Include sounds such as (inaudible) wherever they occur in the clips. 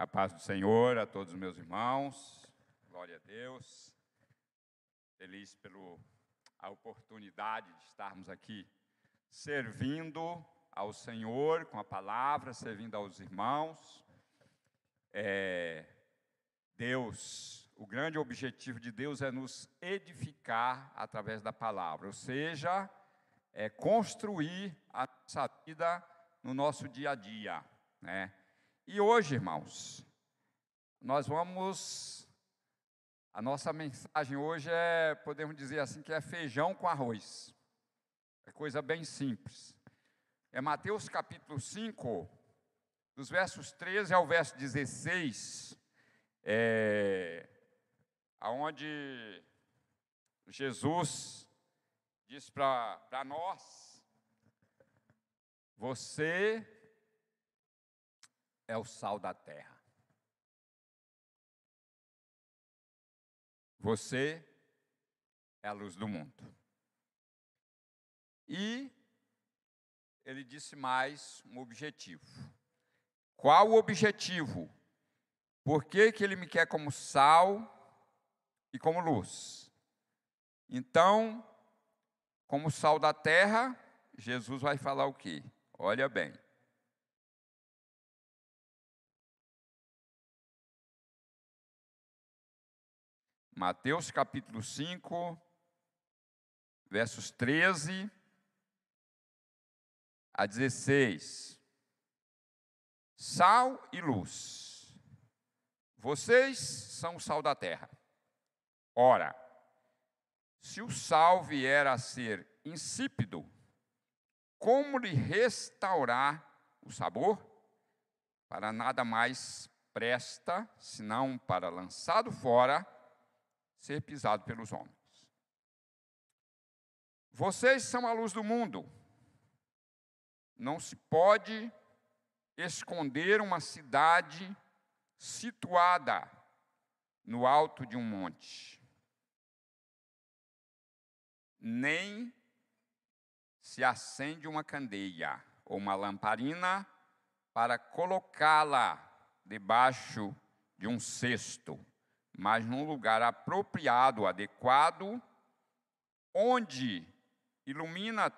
A paz do Senhor a todos os meus irmãos. Glória a Deus. Feliz pela oportunidade de estarmos aqui servindo ao Senhor com a palavra, servindo aos irmãos. É, Deus, o grande objetivo de Deus é nos edificar através da palavra, ou seja, é construir a nossa vida no nosso dia a dia, né? E hoje, irmãos, nós vamos. A nossa mensagem hoje é, podemos dizer assim, que é feijão com arroz. É coisa bem simples. É Mateus capítulo 5, dos versos 13 ao verso 16, é, onde Jesus diz para nós: Você é o sal da terra. Você é a luz do mundo. E ele disse mais um objetivo. Qual o objetivo? Por que, que ele me quer como sal e como luz? Então, como sal da terra, Jesus vai falar o quê? Olha bem. Mateus capítulo 5, versos 13 a 16. Sal e luz. Vocês são o sal da terra. Ora, se o sal vier a ser insípido, como lhe restaurar o sabor? Para nada mais presta, senão para lançado fora ser pisado pelos homens. Vocês são a luz do mundo. Não se pode esconder uma cidade situada no alto de um monte. Nem se acende uma candeia ou uma lamparina para colocá-la debaixo de um cesto mas num lugar apropriado, adequado, onde ilumina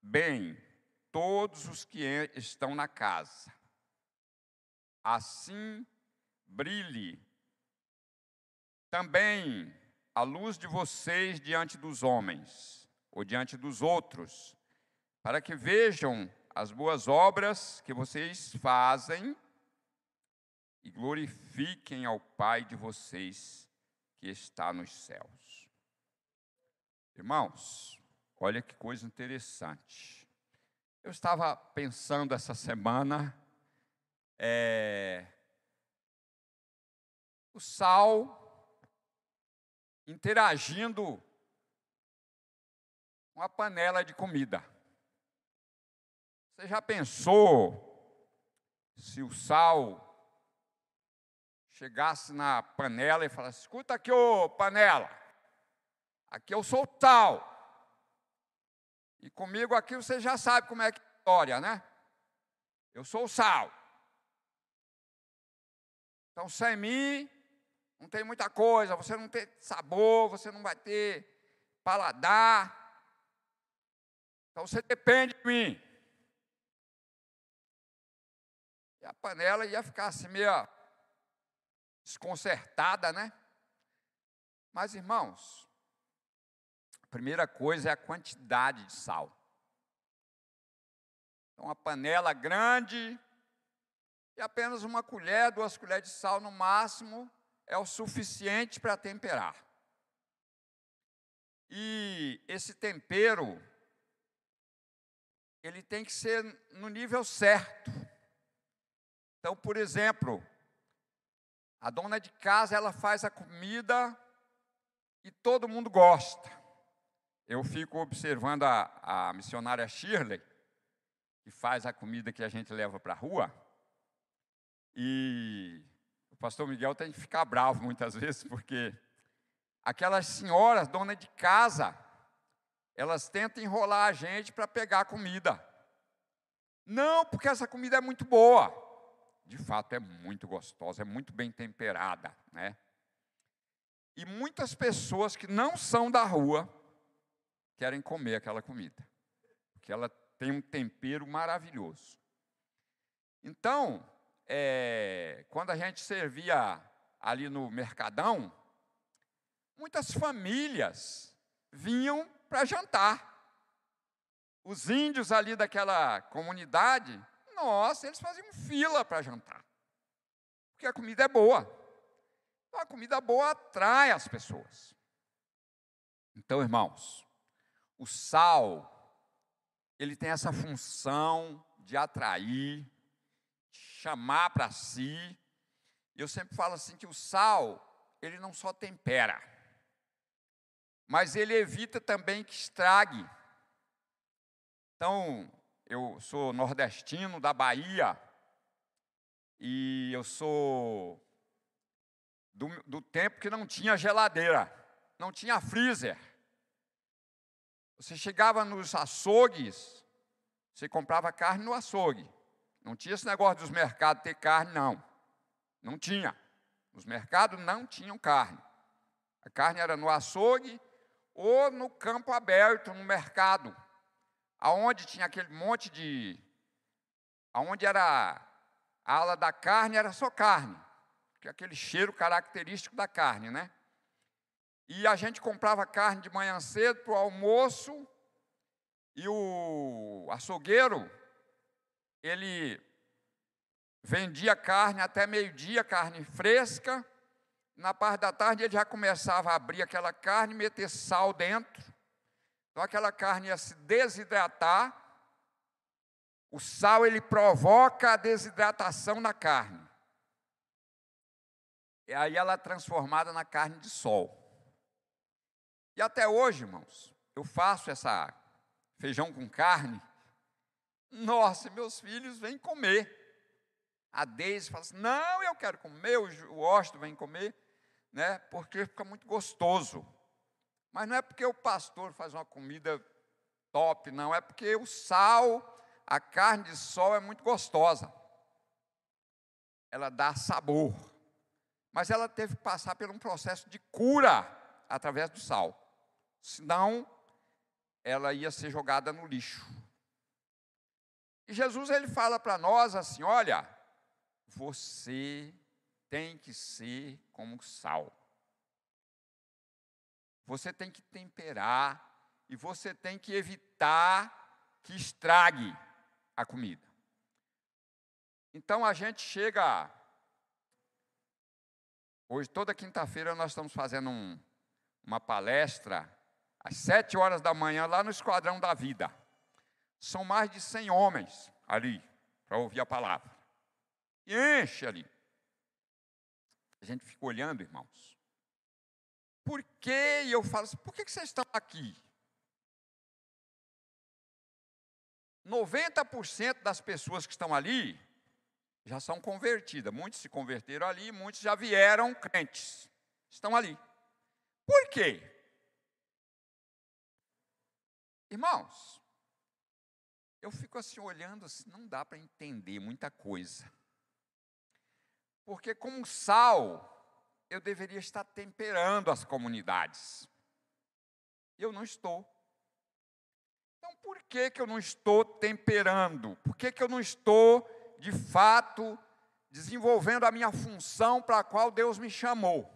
bem todos os que estão na casa. Assim brilhe também a luz de vocês diante dos homens, ou diante dos outros, para que vejam as boas obras que vocês fazem e glorifiquem ao Pai de vocês que está nos céus. Irmãos, olha que coisa interessante. Eu estava pensando essa semana, é, o sal interagindo com a panela de comida. Você já pensou se o sal chegasse na panela e falasse: escuta aqui, ô panela, aqui eu sou tal. E comigo aqui você já sabe como é que é a história, né? Eu sou o sal. Então, sem mim, não tem muita coisa, você não tem sabor, você não vai ter paladar. Então, você depende de mim. E a panela ia ficar assim meio desconcertada, né? Mas, irmãos, a primeira coisa é a quantidade de sal. Então, uma panela grande e apenas uma colher, duas colheres de sal no máximo é o suficiente para temperar. E esse tempero, ele tem que ser no nível certo. Então, por exemplo, a dona de casa, ela faz a comida e todo mundo gosta. Eu fico observando a, a missionária Shirley, que faz a comida que a gente leva para a rua, e o pastor Miguel tem que ficar bravo muitas (laughs) vezes, porque aquelas senhoras, dona de casa, elas tentam enrolar a gente para pegar a comida. Não, porque essa comida é muito boa. De fato é muito gostosa, é muito bem temperada, né? E muitas pessoas que não são da rua querem comer aquela comida, porque ela tem um tempero maravilhoso. Então, é, quando a gente servia ali no Mercadão, muitas famílias vinham para jantar. Os índios ali daquela comunidade, nossa, eles faziam fila para jantar. Porque a comida é boa. Então, a comida boa atrai as pessoas. Então, irmãos, o sal, ele tem essa função de atrair, chamar para si. Eu sempre falo assim que o sal, ele não só tempera, mas ele evita também que estrague. Então, eu sou nordestino da Bahia e eu sou do, do tempo que não tinha geladeira, não tinha freezer. Você chegava nos açougues, você comprava carne no açougue. Não tinha esse negócio dos mercados ter carne, não. Não tinha. Os mercados não tinham carne. A carne era no açougue ou no campo aberto, no mercado, aonde tinha aquele monte de. aonde era a ala da carne, era só carne, que aquele cheiro característico da carne, né? E a gente comprava carne de manhã cedo para o almoço, e o açougueiro ele vendia carne até meio-dia, carne fresca. Na parte da tarde ele já começava a abrir aquela carne, meter sal dentro. Então aquela carne ia se desidratar. O sal ele provoca a desidratação na carne. E aí ela é transformada na carne de sol. E até hoje, irmãos, eu faço essa feijão com carne nossa, meus filhos vêm comer. A Deise fala assim: não, eu quero comer, o Osto vem comer, né? Porque fica muito gostoso. Mas não é porque o pastor faz uma comida top, não, é porque o sal, a carne de sol é muito gostosa. Ela dá sabor. Mas ela teve que passar por um processo de cura através do sal. Senão, ela ia ser jogada no lixo. E Jesus ele fala para nós assim: olha, você tem que ser como sal. Você tem que temperar e você tem que evitar que estrague a comida. Então a gente chega. Hoje, toda quinta-feira, nós estamos fazendo um, uma palestra às sete horas da manhã lá no Esquadrão da Vida. São mais de 100 homens ali para ouvir a palavra. E enche ali. A gente fica olhando, irmãos. Por que, eu falo assim, por que, que vocês estão aqui? 90% das pessoas que estão ali já são convertidas. Muitos se converteram ali, muitos já vieram crentes. Estão ali. Por quê? Irmãos, eu fico assim olhando, assim, não dá para entender muita coisa. Porque como sal, eu deveria estar temperando as comunidades. Eu não estou. Então, por que, que eu não estou temperando? Por que, que eu não estou, de fato, desenvolvendo a minha função para a qual Deus me chamou?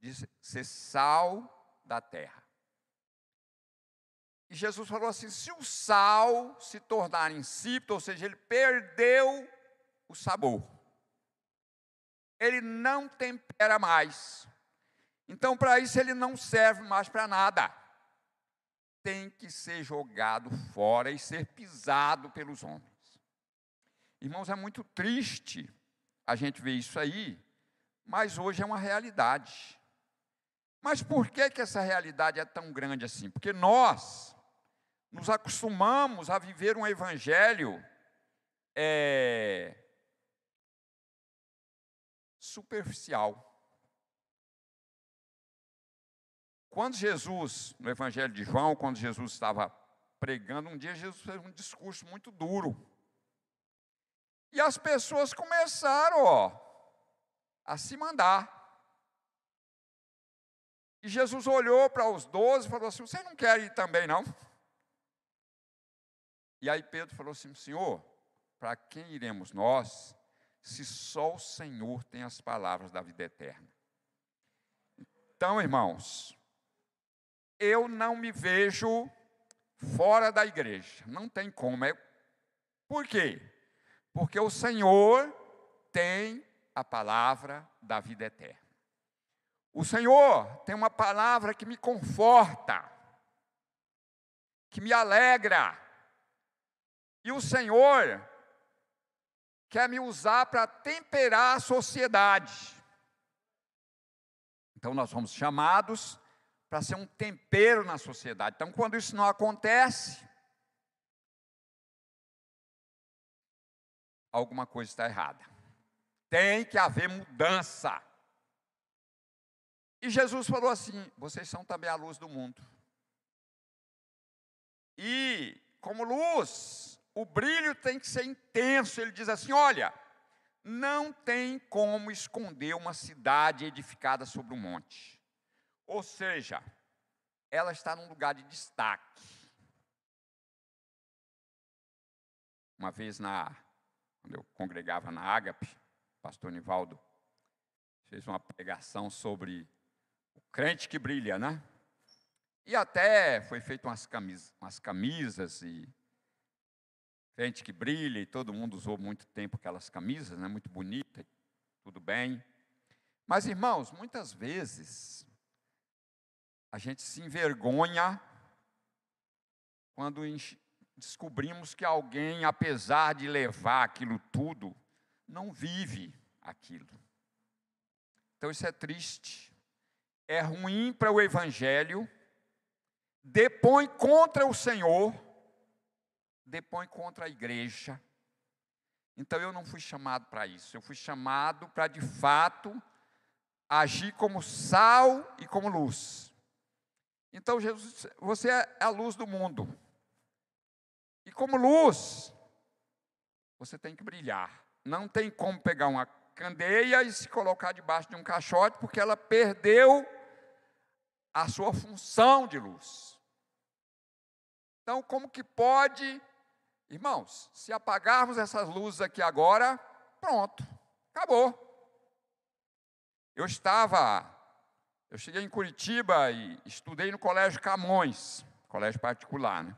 De ser sal da terra. E Jesus falou assim: se o sal se tornar insípido, ou seja, ele perdeu o sabor, ele não tempera mais. Então, para isso, ele não serve mais para nada. Tem que ser jogado fora e ser pisado pelos homens. Irmãos, é muito triste a gente ver isso aí, mas hoje é uma realidade. Mas por que, que essa realidade é tão grande assim? Porque nós, nos acostumamos a viver um evangelho é, superficial. Quando Jesus, no Evangelho de João, quando Jesus estava pregando, um dia Jesus fez um discurso muito duro. E as pessoas começaram, ó, a se mandar. E Jesus olhou para os doze e falou assim: Você não quer ir também, não? E aí Pedro falou assim: Senhor, para quem iremos nós, se só o Senhor tem as palavras da vida eterna? Então, irmãos, eu não me vejo fora da igreja, não tem como. É... Por quê? Porque o Senhor tem a palavra da vida eterna. O Senhor tem uma palavra que me conforta, que me alegra. E o Senhor quer me usar para temperar a sociedade. Então nós somos chamados para ser um tempero na sociedade. Então quando isso não acontece, alguma coisa está errada. Tem que haver mudança. E Jesus falou assim: vocês são também a luz do mundo. E, como luz, o brilho tem que ser intenso. Ele diz assim: olha, não tem como esconder uma cidade edificada sobre um monte. Ou seja, ela está num lugar de destaque. Uma vez na quando eu congregava na Ágape, pastor Nivaldo fez uma pregação sobre crente que brilha, né? E até foi feito umas camisas, umas camisas e crente que brilha, e todo mundo usou muito tempo aquelas camisas, né? Muito bonita, tudo bem. Mas, irmãos, muitas vezes a gente se envergonha quando descobrimos que alguém, apesar de levar aquilo tudo, não vive aquilo. Então isso é triste é ruim para o Evangelho, depõe contra o Senhor, depõe contra a igreja. Então eu não fui chamado para isso, eu fui chamado para de fato agir como sal e como luz. Então Jesus, você é a luz do mundo. E como luz, você tem que brilhar. Não tem como pegar uma candeia e se colocar debaixo de um caixote, porque ela perdeu a sua função de luz. Então, como que pode, irmãos, se apagarmos essas luzes aqui agora, pronto, acabou. Eu estava, eu cheguei em Curitiba e estudei no Colégio Camões, colégio particular, né?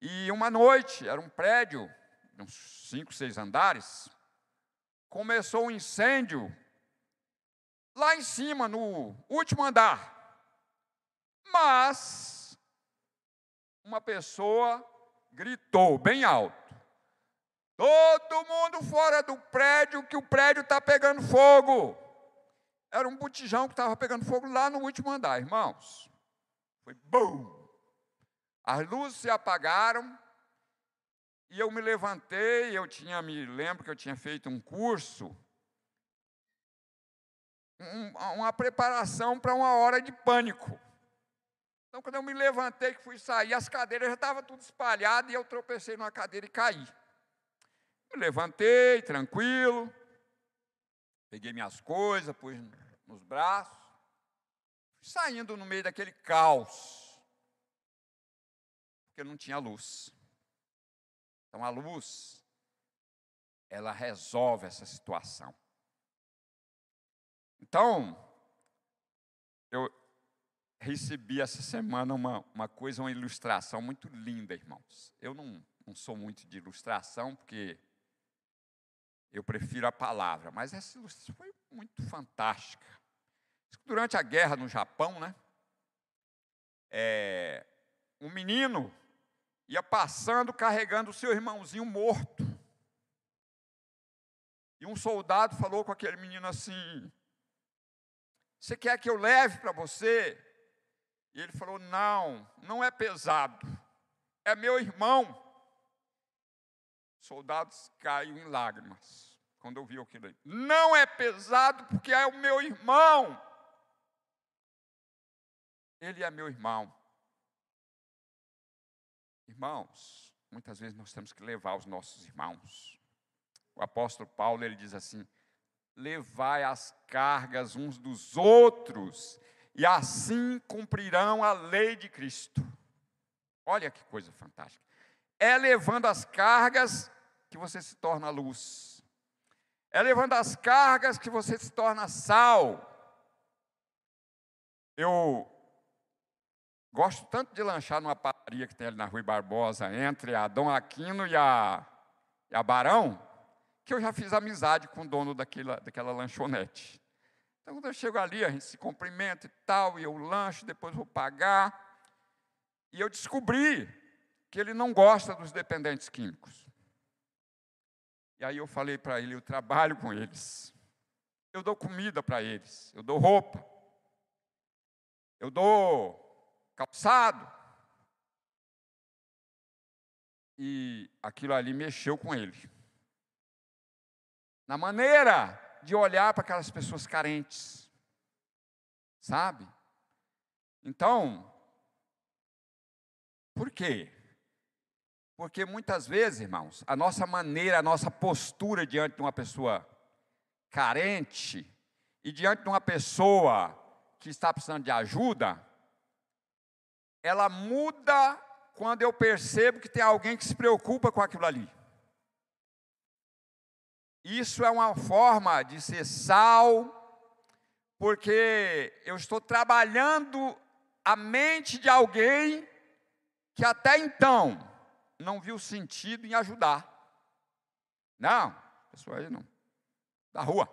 E uma noite, era um prédio, uns cinco, seis andares, começou um incêndio lá em cima, no último andar. Mas uma pessoa gritou bem alto: Todo mundo fora do prédio, que o prédio está pegando fogo. Era um botijão que estava pegando fogo lá no último andar, irmãos. Foi bum! As luzes se apagaram e eu me levantei. Eu tinha, me lembro que eu tinha feito um curso um, uma preparação para uma hora de pânico. Então, quando eu me levantei, que fui sair, as cadeiras já estavam tudo espalhadas e eu tropecei numa cadeira e caí. Me levantei, tranquilo, peguei minhas coisas, pus nos braços, saindo no meio daquele caos, porque não tinha luz. Então, a luz, ela resolve essa situação. Então, eu recebi essa semana uma, uma coisa, uma ilustração muito linda, irmãos. Eu não, não sou muito de ilustração, porque eu prefiro a palavra, mas essa ilustração foi muito fantástica. Durante a guerra no Japão, né? É, um menino ia passando carregando o seu irmãozinho morto. E um soldado falou com aquele menino assim: você quer que eu leve para você? E ele falou: Não, não é pesado, é meu irmão. Soldados caiu em lágrimas quando ouviu aquilo aí. Não é pesado porque é o meu irmão. Ele é meu irmão. Irmãos, muitas vezes nós temos que levar os nossos irmãos o apóstolo Paulo ele diz assim: levai as cargas uns dos outros, e assim cumprirão a lei de Cristo. Olha que coisa fantástica. É levando as cargas que você se torna luz. É levando as cargas que você se torna sal. Eu gosto tanto de lanchar numa padaria que tem ali na Rui Barbosa, entre a Dom Aquino e a, e a Barão, que eu já fiz amizade com o dono daquela, daquela lanchonete. Então, quando eu chego ali, a gente se cumprimenta e tal, e eu lancho, depois vou pagar. E eu descobri que ele não gosta dos dependentes químicos. E aí eu falei para ele: eu trabalho com eles. Eu dou comida para eles, eu dou roupa, eu dou calçado. E aquilo ali mexeu com ele. Na maneira de olhar para aquelas pessoas carentes. Sabe? Então, por quê? Porque muitas vezes, irmãos, a nossa maneira, a nossa postura diante de uma pessoa carente e diante de uma pessoa que está precisando de ajuda, ela muda quando eu percebo que tem alguém que se preocupa com aquilo ali. Isso é uma forma de ser sal, porque eu estou trabalhando a mente de alguém que até então não viu sentido em ajudar. Não, pessoa aí não. Da rua.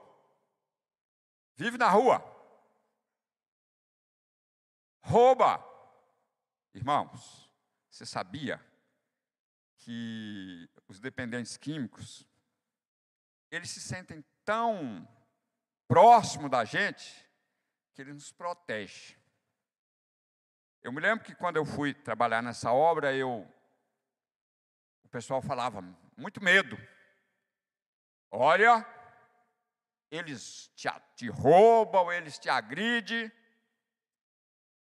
Vive na rua. Rouba. Irmãos, você sabia que os dependentes químicos eles se sentem tão próximo da gente que ele nos protege. Eu me lembro que quando eu fui trabalhar nessa obra, eu o pessoal falava muito medo. Olha, eles te, te roubam, eles te agridem.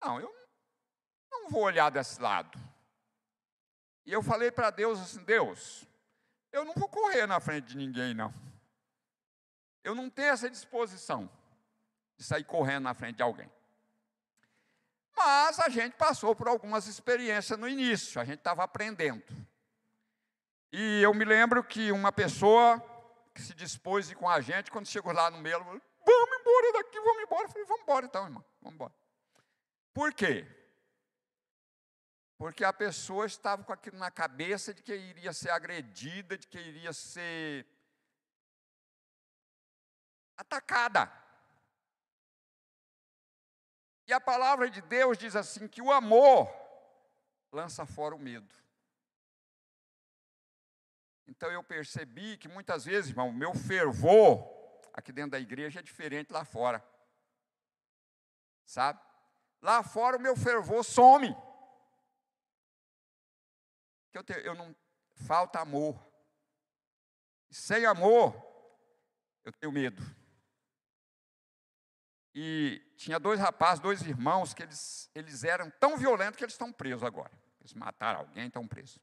Não, eu não vou olhar desse lado. E eu falei para Deus assim: Deus, eu não vou correr na frente de ninguém, não. Eu não tenho essa disposição de sair correndo na frente de alguém. Mas a gente passou por algumas experiências no início, a gente estava aprendendo. E eu me lembro que uma pessoa que se dispôs com a gente, quando chegou lá no meio, falou, vamos embora daqui, vamos embora. Eu falei, vamos embora então, irmão, vamos embora. Por quê? Porque a pessoa estava com aquilo na cabeça de que iria ser agredida, de que iria ser atacada. E a palavra de Deus diz assim: que o amor lança fora o medo. Então eu percebi que muitas vezes, irmão, o meu fervor aqui dentro da igreja é diferente lá fora. Sabe? Lá fora o meu fervor some. Eu, te, eu não falta amor. Sem amor, eu tenho medo. E tinha dois rapazes, dois irmãos, que eles, eles eram tão violentos que eles estão presos agora. Eles mataram alguém, estão presos.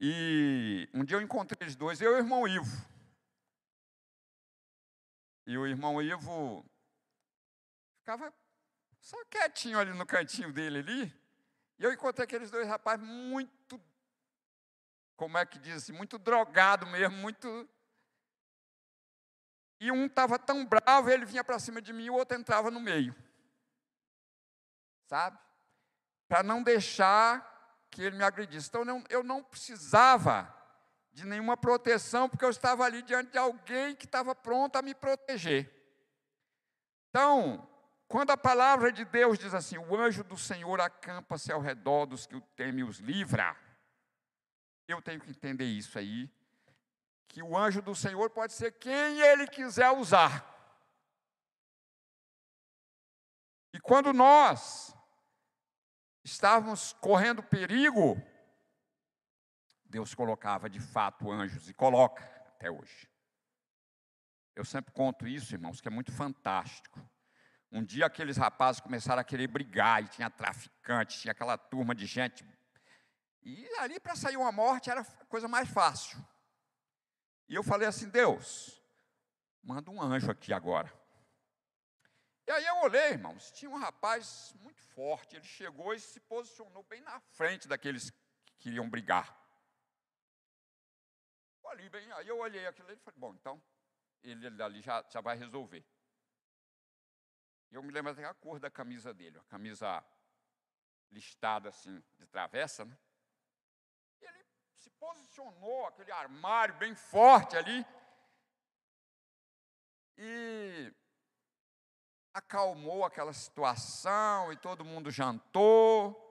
E um dia eu encontrei eles dois, eu e o irmão Ivo. E o irmão Ivo ficava só quietinho ali no cantinho dele ali. E eu encontrei aqueles dois rapazes muito, como é que diz assim, muito drogado mesmo, muito e um estava tão bravo, ele vinha para cima de mim e o outro entrava no meio. Sabe? Para não deixar que ele me agredisse. Então eu não, eu não precisava de nenhuma proteção, porque eu estava ali diante de alguém que estava pronto a me proteger. Então, quando a palavra de Deus diz assim: o anjo do Senhor acampa-se ao redor dos que o temem e os livra, eu tenho que entender isso aí que o anjo do Senhor pode ser quem ele quiser usar. E quando nós estávamos correndo perigo, Deus colocava de fato anjos e coloca até hoje. Eu sempre conto isso, irmãos, que é muito fantástico. Um dia aqueles rapazes começaram a querer brigar e tinha traficante, tinha aquela turma de gente. E ali para sair uma morte era a coisa mais fácil. E eu falei assim: Deus, manda um anjo aqui agora. E aí eu olhei, irmãos, tinha um rapaz muito forte, ele chegou e se posicionou bem na frente daqueles que queriam brigar. Ali, bem, aí eu olhei aquilo e falei, bom, então, ele ali já, já vai resolver. Eu me lembro até a cor da camisa dele, a camisa listada assim, de travessa, né? Ele se posicionou, aquele armário bem forte ali, e acalmou aquela situação, e todo mundo jantou,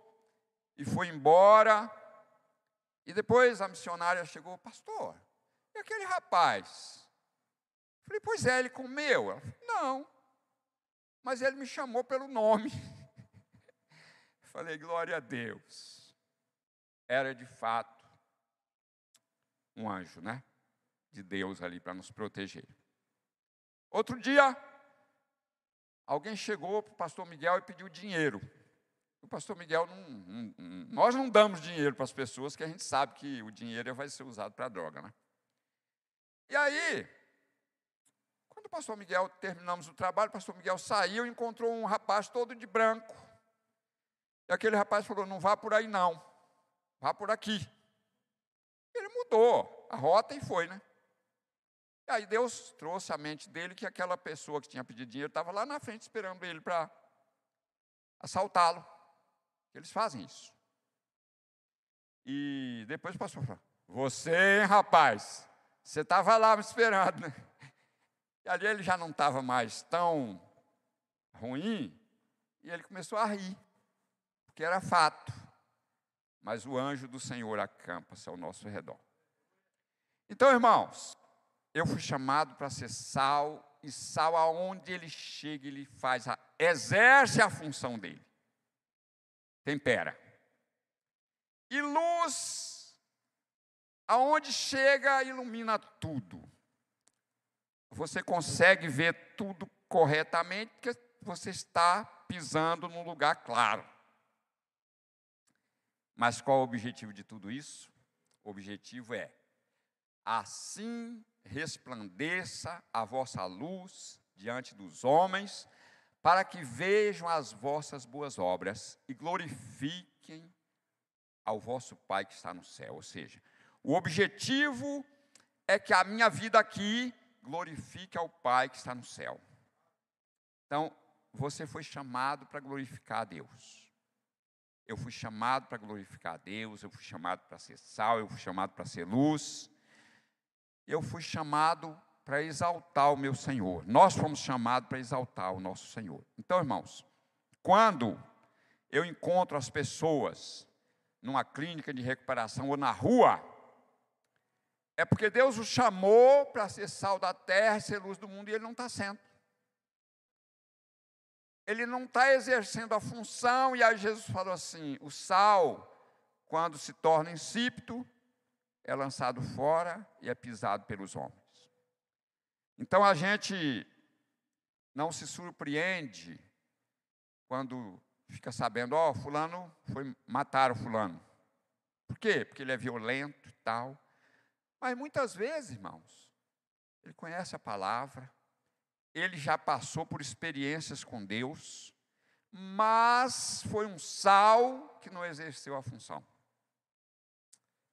e foi embora. E depois a missionária chegou, pastor, e aquele rapaz? Falei, pois é, ele comeu. Ela falou, não, mas ele me chamou pelo nome. (laughs) Falei, glória a Deus. Era de fato um anjo, né? De Deus ali para nos proteger. Outro dia, alguém chegou para o pastor Miguel e pediu dinheiro. O pastor Miguel, não, não, nós não damos dinheiro para as pessoas que a gente sabe que o dinheiro vai ser usado para droga, né? E aí, quando o pastor Miguel terminamos o trabalho, o pastor Miguel saiu e encontrou um rapaz todo de branco. E aquele rapaz falou: Não vá por aí não, vá por aqui. Ele mudou a rota e foi, né? E aí Deus trouxe à mente dele que aquela pessoa que tinha pedido dinheiro estava lá na frente esperando ele para assaltá-lo. Eles fazem isso. E depois o pastor falou: Você, hein, rapaz, você estava lá me esperando, né? E ali ele já não estava mais tão ruim, e ele começou a rir, porque era fato. Mas o anjo do Senhor acampa-se ao nosso redor. Então, irmãos, eu fui chamado para ser sal, e sal aonde ele chega, ele faz, a, exerce a função dele. Tempera. E luz, aonde chega, ilumina tudo. Você consegue ver tudo corretamente, porque você está pisando num lugar claro. Mas qual o objetivo de tudo isso? O objetivo é assim resplandeça a vossa luz diante dos homens, para que vejam as vossas boas obras e glorifiquem ao vosso Pai que está no céu. Ou seja, o objetivo é que a minha vida aqui glorifique ao Pai que está no céu. Então, você foi chamado para glorificar a Deus. Eu fui chamado para glorificar a Deus, eu fui chamado para ser sal, eu fui chamado para ser luz eu fui chamado para exaltar o meu Senhor. Nós fomos chamados para exaltar o nosso Senhor. Então, irmãos, quando eu encontro as pessoas numa clínica de recuperação ou na rua, é porque Deus os chamou para ser sal da terra, ser luz do mundo, e Ele não está sendo. Ele não está exercendo a função, e aí Jesus falou assim: o sal, quando se torna insípido, é lançado fora e é pisado pelos homens. Então a gente não se surpreende quando fica sabendo, ó, oh, fulano foi matar o fulano. Por quê? Porque ele é violento e tal. Mas muitas vezes, irmãos, ele conhece a palavra, ele já passou por experiências com Deus, mas foi um sal que não exerceu a função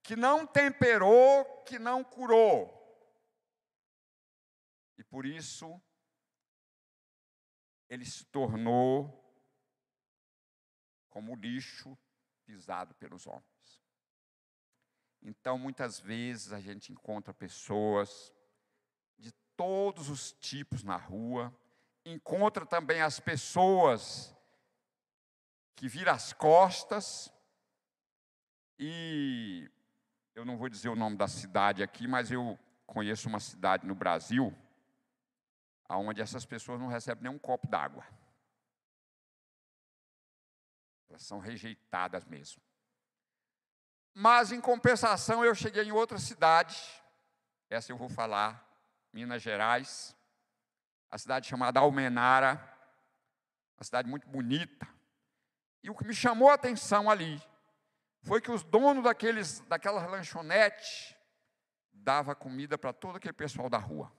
que não temperou, que não curou. E por isso, ele se tornou como lixo pisado pelos homens. Então, muitas vezes a gente encontra pessoas de todos os tipos na rua, encontra também as pessoas que viram as costas e eu não vou dizer o nome da cidade aqui, mas eu conheço uma cidade no Brasil onde essas pessoas não recebem nem um copo d'água. Elas são rejeitadas mesmo. Mas, em compensação, eu cheguei em outra cidade, essa eu vou falar, Minas Gerais, a cidade chamada Almenara, uma cidade muito bonita. E o que me chamou a atenção ali foi que os donos daqueles, daquela lanchonete dava comida para todo aquele pessoal da rua.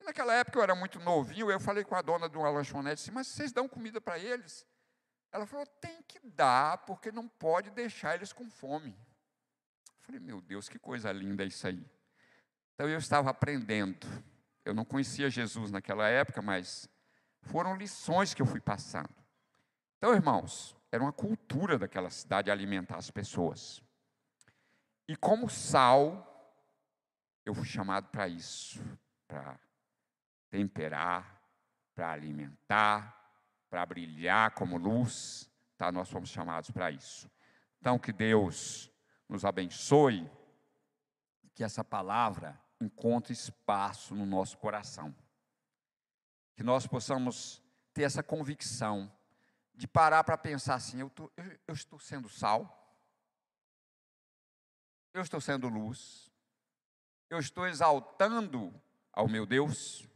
E naquela época eu era muito novinho, eu falei com a dona de uma lanchonete assim, mas vocês dão comida para eles? Ela falou, tem que dar, porque não pode deixar eles com fome. Eu falei, meu Deus, que coisa linda isso aí. Então eu estava aprendendo. Eu não conhecia Jesus naquela época, mas foram lições que eu fui passando. Então, irmãos, era uma cultura daquela cidade alimentar as pessoas. E como sal, eu fui chamado para isso, para temperar, para alimentar, para brilhar como luz, tá? Nós fomos chamados para isso. Então, que Deus nos abençoe, que essa palavra encontre espaço no nosso coração. Que nós possamos ter essa convicção de parar para pensar assim: eu, tô, eu, eu estou sendo sal, eu estou sendo luz, eu estou exaltando ao meu Deus.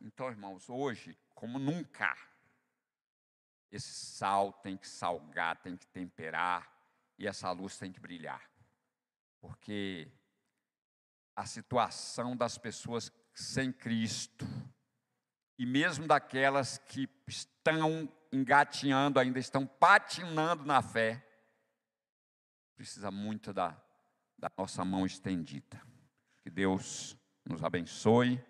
Então, irmãos, hoje, como nunca, esse sal tem que salgar, tem que temperar, e essa luz tem que brilhar. Porque a situação das pessoas sem Cristo, e mesmo daquelas que estão engatinhando ainda, estão patinando na fé, precisa muito da, da nossa mão estendida. Que Deus nos abençoe.